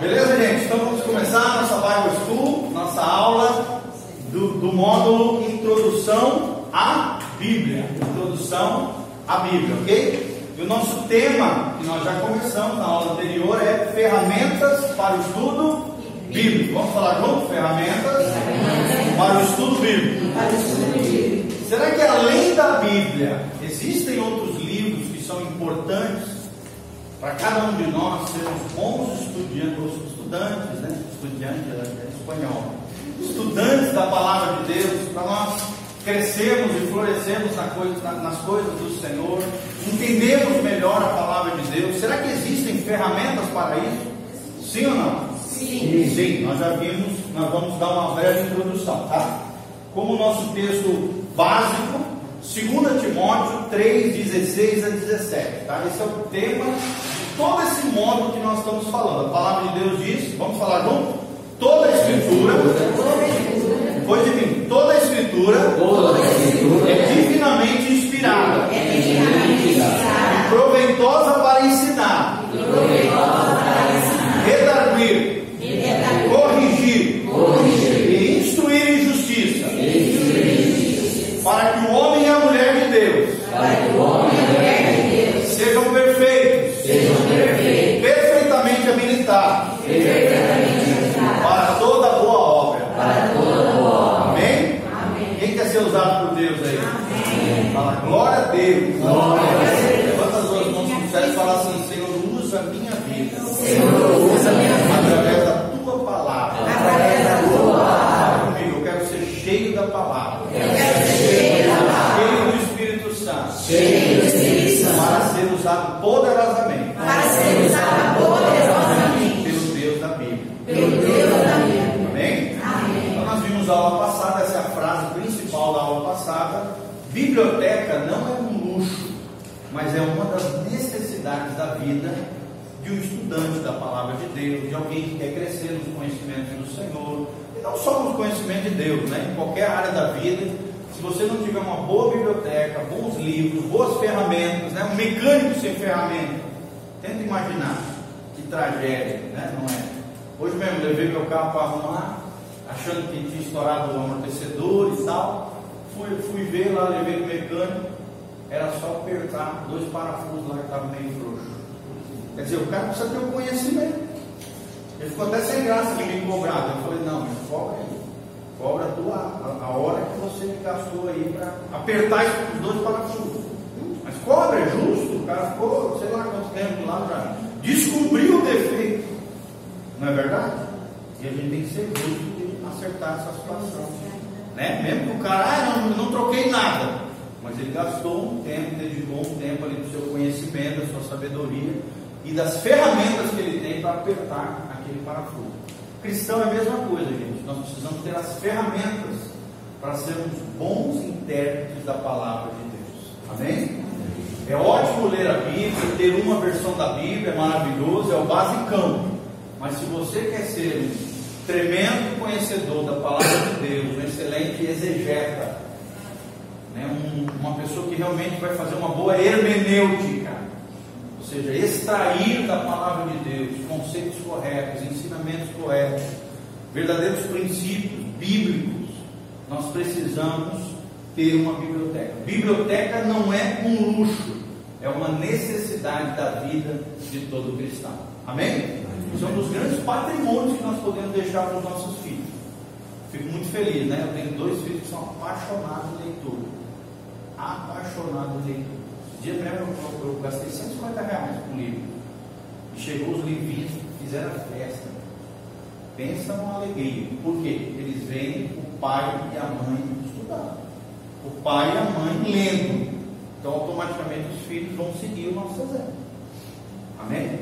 Beleza, gente? Então vamos começar a nossa Bible School, nossa aula do, do módulo Introdução à Bíblia. Introdução à Bíblia, ok? E o nosso tema, que nós já começamos na aula anterior, é ferramentas para o estudo bíblico. Vamos falar junto? Ferramentas para o estudo bíblico. Será que além da Bíblia existem outros livros que são importantes para cada um de nós sermos bons estudantes, estudantes, né? Estudiante é espanhol. Estudantes da palavra de Deus, para nós crescermos e florescermos na coisa, na, nas coisas do Senhor, entendemos melhor a palavra de Deus. Será que existem ferramentas para isso? Sim ou não? Sim. Sim, nós já vimos, nós vamos dar uma breve introdução, tá? Como o nosso texto básico, 2 Timóteo 3, 16 a 17, tá? Esse é o tema de todo esse módulo que nós estamos falando. A palavra de Deus diz, vamos falar junto? Toda a escritura, depois de mim, toda a escritura Toda a escritura é divinamente inspirada é divinamente ser usado poderosamente para ser usada poderosamente pelo Deus da Bíblia. pelo Deus da Bíblia. Amém? Amém. Então nós vimos a aula passada, essa é a frase principal da aula passada. Biblioteca não é um luxo, mas é uma das necessidades da vida de um estudante da palavra de Deus, de alguém que quer crescer nos conhecimentos do Senhor, e não só nos conhecimentos de Deus, né? em qualquer área da vida. Se você não tiver uma boa biblioteca, bons livros, boas ferramentas, né? um mecânico sem ferramenta, tenta imaginar que tragédia, né? não é? Hoje mesmo levei meu carro para arrumar, achando que tinha estourado o amortecedor e tal. Fui, fui ver lá, levei o mecânico, era só apertar dois parafusos lá que estavam meio frouxos. Quer dizer, o cara precisa ter o conhecimento. Ele ficou até sem graça de me cobrar. Eu falei, não, cobra aí. Cobra a, a, a hora que você gastou aí para apertar os dois parafusos. Mas cobra, é justo. O cara ficou, sei lá quanto tempo lá para descobrir o defeito. Não é verdade? E a gente tem que ser justo de acertar essa situação. Né? Mesmo que o cara, ah, não, não troquei nada. Mas ele gastou um tempo, dedicou um tempo ali do seu conhecimento, da sua sabedoria e das ferramentas que ele tem para apertar aquele parafuso. Cristão é a mesma coisa, gente. Nós precisamos ter as ferramentas para sermos bons intérpretes da palavra de Deus. Amém? É ótimo ler a Bíblia, ter uma versão da Bíblia é maravilhoso, é o basicão. Mas se você quer ser um tremendo conhecedor da palavra de Deus, um excelente exegeta, né, um- uma pessoa que realmente vai fazer uma boa hermenêutica, seja, extrair da palavra de Deus conceitos corretos, ensinamentos corretos, verdadeiros princípios bíblicos, nós precisamos ter uma biblioteca. Biblioteca não é um luxo, é uma necessidade da vida de todo cristão. Amém? Isso é um dos grandes patrimônios que nós podemos deixar para os nossos filhos. Fico muito feliz, né? Eu tenho dois filhos que são apaixonados em leitura. Apaixonados em leitura. Dia mesmo eu, eu gastei 150 reais com livro. E chegou os livrinhos, fizeram a festa. Pensa numa alegria. Por quê? Eles veem o pai e a mãe estudando. O pai e a mãe lendo. Então automaticamente os filhos vão seguir o nosso exemplo. Amém?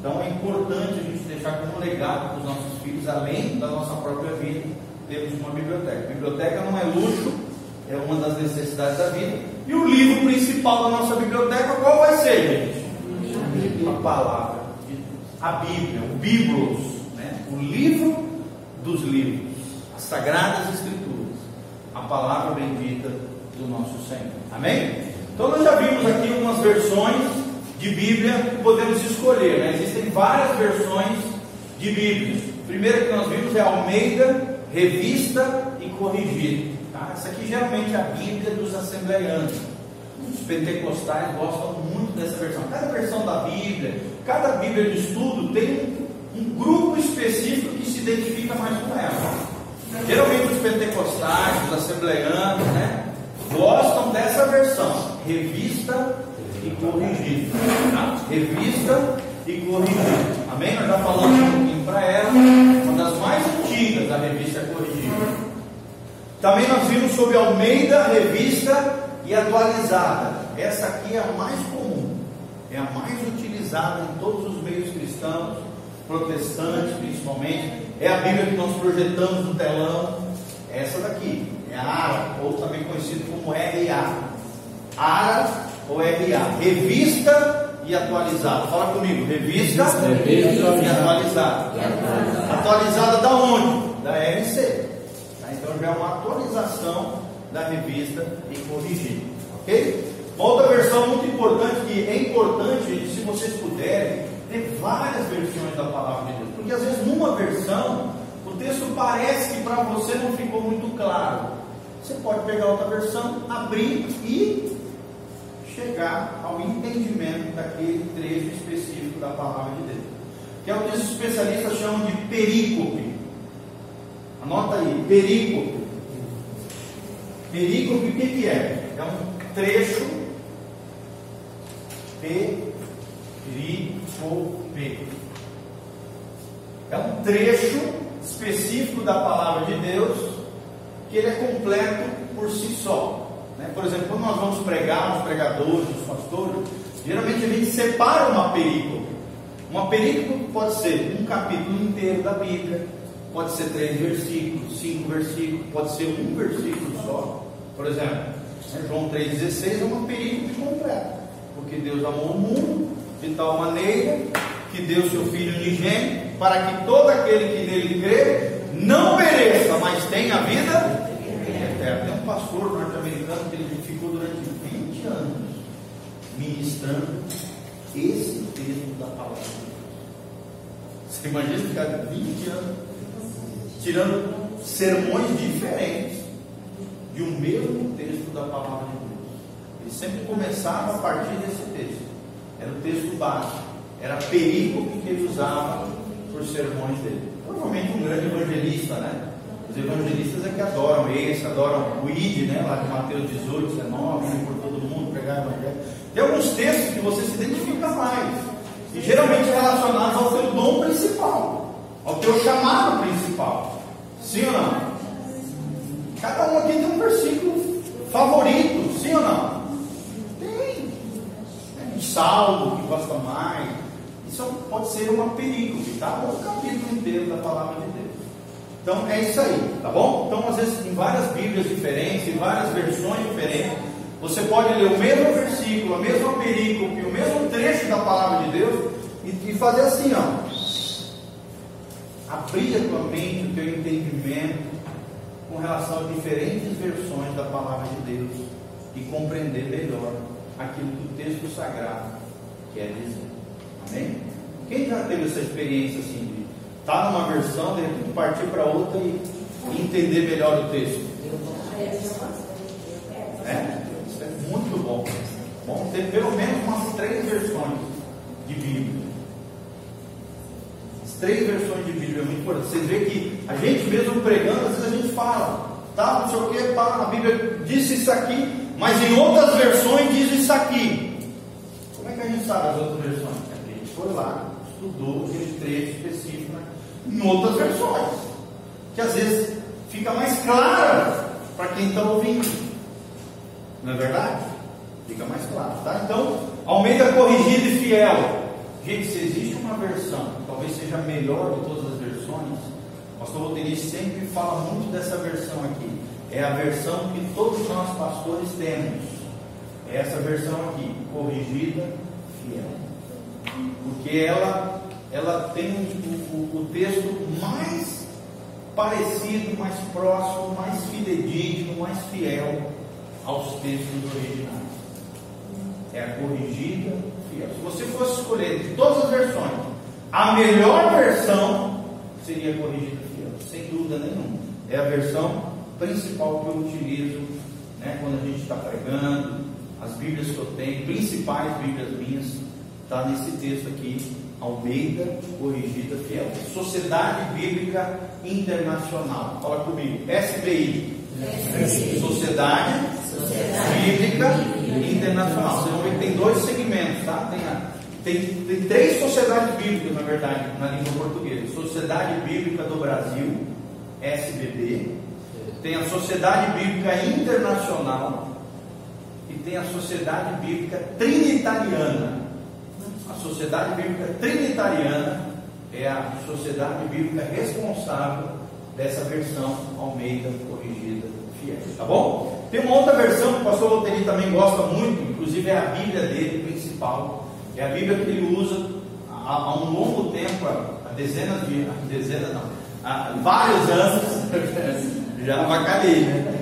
Então é importante a gente deixar como legado para os nossos filhos, além da nossa própria vida, termos uma biblioteca. Biblioteca não é luxo, é uma das necessidades da vida. E o livro principal da nossa biblioteca, qual vai ser, gente? A palavra de Deus. A Bíblia, o Biblos, né? o livro dos livros, as sagradas escrituras, a palavra bendita do nosso Senhor. Amém? Então nós já vimos aqui algumas versões de Bíblia que podemos escolher. né? Existem várias versões de Bíblias. O primeiro que nós vimos é Almeida, Revista e Corrigida. Tá? Essa aqui geralmente é a Bíblia dos assembleianos. Os pentecostais gostam muito dessa versão. Cada versão da Bíblia, cada Bíblia de estudo tem um grupo específico que se identifica mais com ela. Geralmente os pentecostais, os assembleianos, né, gostam dessa versão, revista e corrigida. Tá? Revista e corrigida. Amém? Nós já falamos um pouquinho para ela, uma das mais antigas da revista corrigida. Também nós vimos sobre Almeida, revista e atualizada. Essa aqui é a mais comum, é a mais utilizada em todos os meios cristãos, protestantes principalmente. É a Bíblia que nós projetamos no telão. Essa daqui é a ARA, ou também conhecido como RA. ARA ou RA, revista e atualizada. Fala comigo, revista, revista e atualizada. Atualizada da onde? Da RC. É uma atualização da revista e corrigida. Ok? Uma outra versão muito importante, que é importante, gente, se vocês puderem, ter várias versões da palavra de Deus. Porque às vezes numa versão, o texto parece que para você não ficou muito claro. Você pode pegar outra versão, abrir e chegar ao entendimento daquele trecho específico da palavra de Deus. Que é o que os especialistas chamam de perícope. Anota aí, perícope. Perícope o que, que é? É um trecho perícope. É um trecho específico da palavra de Deus que ele é completo por si só. Né? Por exemplo, quando nós vamos pregar, os pregadores, os pastores, geralmente a gente separa uma perícope. Uma perícope pode ser um capítulo inteiro da Bíblia, pode ser três versículos, cinco versículos, pode ser um versículo só. Por exemplo, João 3,16 é uma perícope completa, porque Deus amou o mundo de tal maneira que deu seu Filho unigênito para que todo aquele que nele crê não pereça, mas tenha vida eterna. Tem um pastor norte-americano que ele ficou durante 20 anos ministrando esse texto da palavra de Deus. Você imagina ficar 20 anos tirando sermões diferentes de um mesmo texto da palavra de Deus. Ele sempre começava a partir desse texto. Era o texto básico. Era perícope que ele usava por sermões dele. Provavelmente um grande evangelista, né? Os evangelistas é que adoram esse, adoram o ID, né? Lá de Mateus 18, 19, ir por todo mundo, pregar o evangelho. Tem alguns textos que você se identifica mais. E geralmente relacionados ao teu dom principal, ao teu chamado principal. Sim ou não? Cada um aqui tem um versículo favorito, sim ou não? Tem. Um salmo que gosta mais. Isso pode ser uma perícope, tá? Ou um capítulo inteiro da palavra de Deus. Então é isso aí, tá bom? Então, às vezes, em várias Bíblias diferentes, em várias versões diferentes, você pode ler o mesmo versículo, a mesma perícope, o mesmo trecho da palavra de Deus e, e fazer assim, ó. Abrir a tua mente, o teu entendimento com relação a diferentes versões da palavra de Deus e compreender melhor aquilo que o texto sagrado quer dizer. Amém? Quem já teve essa experiência assim de estar tá numa versão, de repente partir para outra e entender melhor o texto? É? Isso é muito bom. Bom ter pelo menos umas três versões de Bíblia. As três versões de Bíblia é muito importante. Você vê que a gente mesmo pregando, às vezes a gente fala, tá, não sei o que, para, a Bíblia disse isso aqui, mas em outras versões diz isso aqui. Como é que a gente sabe as outras versões? É a gente foi lá, estudou aquele trecho específico né? em outras versões. Que às vezes fica mais clara para quem está ouvindo. Não é verdade? Fica mais claro, tá? Então, Almeida corrigido e fiel. Gente, se existe uma versão, talvez seja a melhor de todas pastor Roterista sempre fala muito dessa versão aqui. É a versão que todos nós pastores temos. É essa versão aqui, corrigida, fiel. Porque ela, ela tem o, o, o texto mais parecido, mais próximo, mais fidedigno, mais fiel aos textos originais. É a corrigida fiel. Se você fosse escolher de todas as versões, a melhor versão seria corrigida fiel, sem dúvida nenhuma. É a versão principal que eu utilizo né, quando a gente está pregando, as Bíblias que eu tenho, principais Bíblias minhas, está nesse texto aqui, Almeida Corrigida Fiel. Sociedade Bíblica Internacional. Fala comigo. SBI. Sociedade, Sociedade Bíblica, Bíblica Internacional. Vocês vão ver que tem dois segmentos, tá? Tem, a, tem, tem três sociedades bíblicas, na verdade, na língua portuguesa. Sociedade Bíblica do Brasil, SBB. Tem a Sociedade Bíblica Internacional. E tem a Sociedade Bíblica Trinitariana. A Sociedade Bíblica Trinitariana é a sociedade bíblica responsável dessa versão Almeida corrigida fiel. Tá bom? Tem uma outra versão que o pastor Loteri também gosta muito, inclusive é a Bíblia dele principal. É a Bíblia que ele usa há, há um longo tempo, há dezenas de. dezenas não, há vários anos. já avacalhei, né?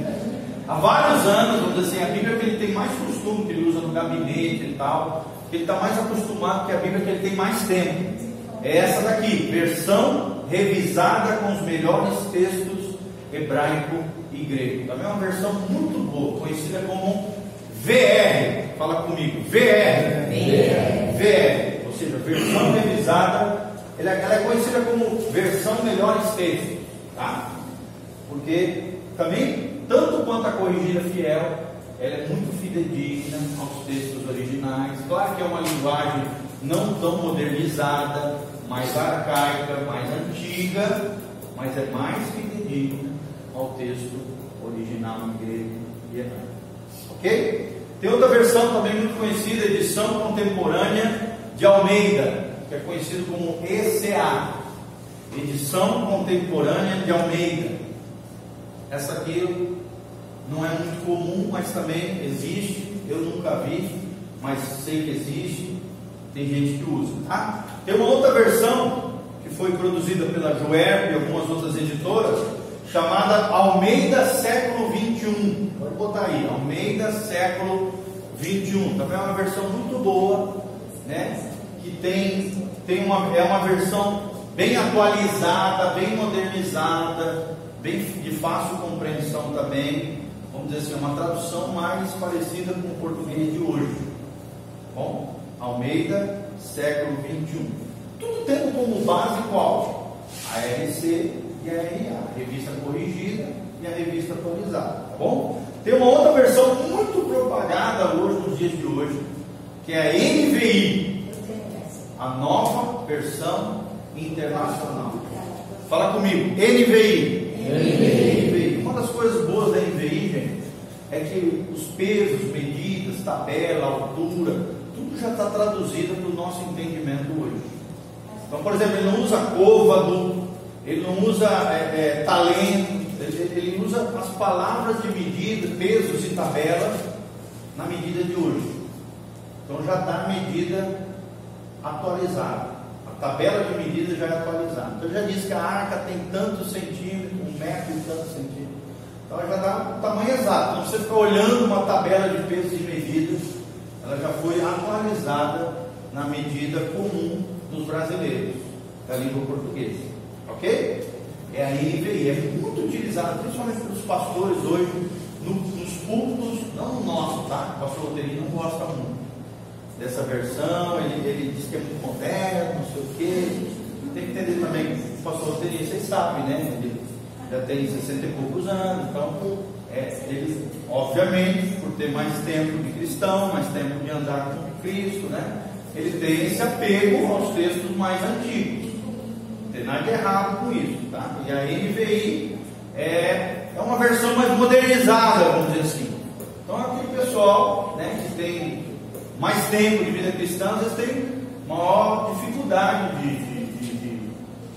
Há vários anos, vamos dizer assim, a Bíblia que ele tem mais costume, que ele usa no gabinete e tal, que ele está mais acostumado que a Bíblia que ele tem mais tempo. É essa daqui, versão revisada com os melhores textos hebraico e grego. Também é uma versão muito boa, conhecida como VR. Fala comigo, VR. VR. VR. Ou seja, versão revisada. Ela, ela é conhecida como versão melhores textos. Tá? Porque também, tanto quanto a corrigida fiel, ela é muito fidedigna aos textos originais. Claro que é uma linguagem não tão modernizada, mais arcaica, mais antiga, mas é mais fidedigna ao texto original em grego e hebraico. Ok? Tem outra versão também muito conhecida, edição contemporânea de Almeida, que é conhecido como ECA, edição contemporânea de Almeida. Essa aqui não é muito comum, mas também existe. Eu nunca vi, mas sei que existe. Tem gente que usa. Tá? Tem uma outra versão que foi produzida pela Juerp e algumas outras editoras, chamada Almeida Século 21. Pode botar aí, Almeida Século 21. Também é uma versão muito boa, né? Que tem, tem uma, é uma versão bem atualizada, bem modernizada, bem de fácil compreensão também. Vamos dizer assim, uma tradução mais parecida com o português de hoje. Bom, Almeida, século 21. Tudo tendo como base qual? A RC e a RA, a revista corrigida e a revista atualizada, tá bom? Tem uma outra versão muito propagada hoje, nos dias de hoje, que é a NVI, a nova versão internacional. Fala comigo, NVI. NVI. Uma das coisas boas da NVI, gente, é que os pesos, medidas, tabela, altura, tudo já está traduzido para o nosso entendimento hoje. Então, por exemplo, ele não usa côvado, ele não usa é, é, talento, ele, usa as palavras de medida, pesos e tabelas na medida de hoje. Então já está a medida atualizada. A tabela de medida já é atualizada. Então já diz que a arca tem tantos centímetros, um metro e tantos centímetros. Então já dá o tamanho exato. Não você ficar olhando uma tabela de pesos e medidas, ela já foi atualizada na medida comum dos brasileiros, da língua portuguesa. Ok? É a NVI, é muito utilizada, principalmente pelos pastores hoje, no, nos cultos, não no nosso, tá? O pastor Loteria não gosta muito dessa versão, ele, ele diz que é muito moderno, não sei o quê. Tem que entender também que o pastor Loteria, vocês sabem, né? Ele já tem 60 e poucos anos, então é, ele, obviamente, por ter mais tempo de cristão, mais tempo de andar com Cristo, né? Ele tem esse apego aos textos mais antigos. Não tem nada de errado com isso, tá? E a NVI é, é uma versão mais modernizada, vamos dizer assim. Então aquele pessoal né, que tem mais tempo de vida cristã, às vezes tem maior dificuldade de, de, de, de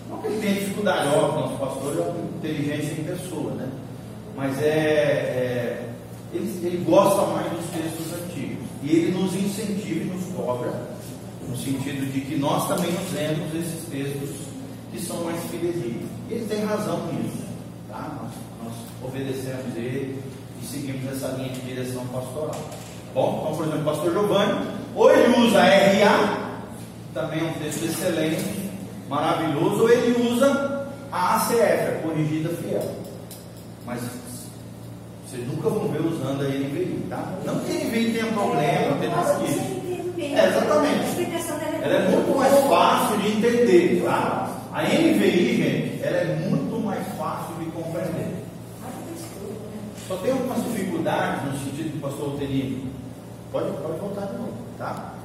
não que ele tenha dificuldade, óbvio, nosso pastor é uma inteligência em pessoa, né? Mas é, é ele, ele gosta mais dos textos antigos. E ele nos incentiva e nos cobra, no sentido de que nós também usemos esses textos que são mais fidedignos. Ele tem razão nisso. Tá? Nós, nós obedecemos ele e seguimos essa linha de direção pastoral. Bom, então, por exemplo, o pastor Giovanni, ou ele usa RA, também é um texto excelente, maravilhoso, ou ele usa A ACF, a corrigida fiel. Mas vocês nunca vão ver usando a NVI, tá? Não que a NVI tenha problema, tem nada disso. É, exatamente. Ela é muito mais fácil de entender, tá? A NVI, gente, ela é muito mais fácil de compreender. Só tem algumas dificuldades no sentido que o pastor Oteni pode, pode voltar de novo, tá?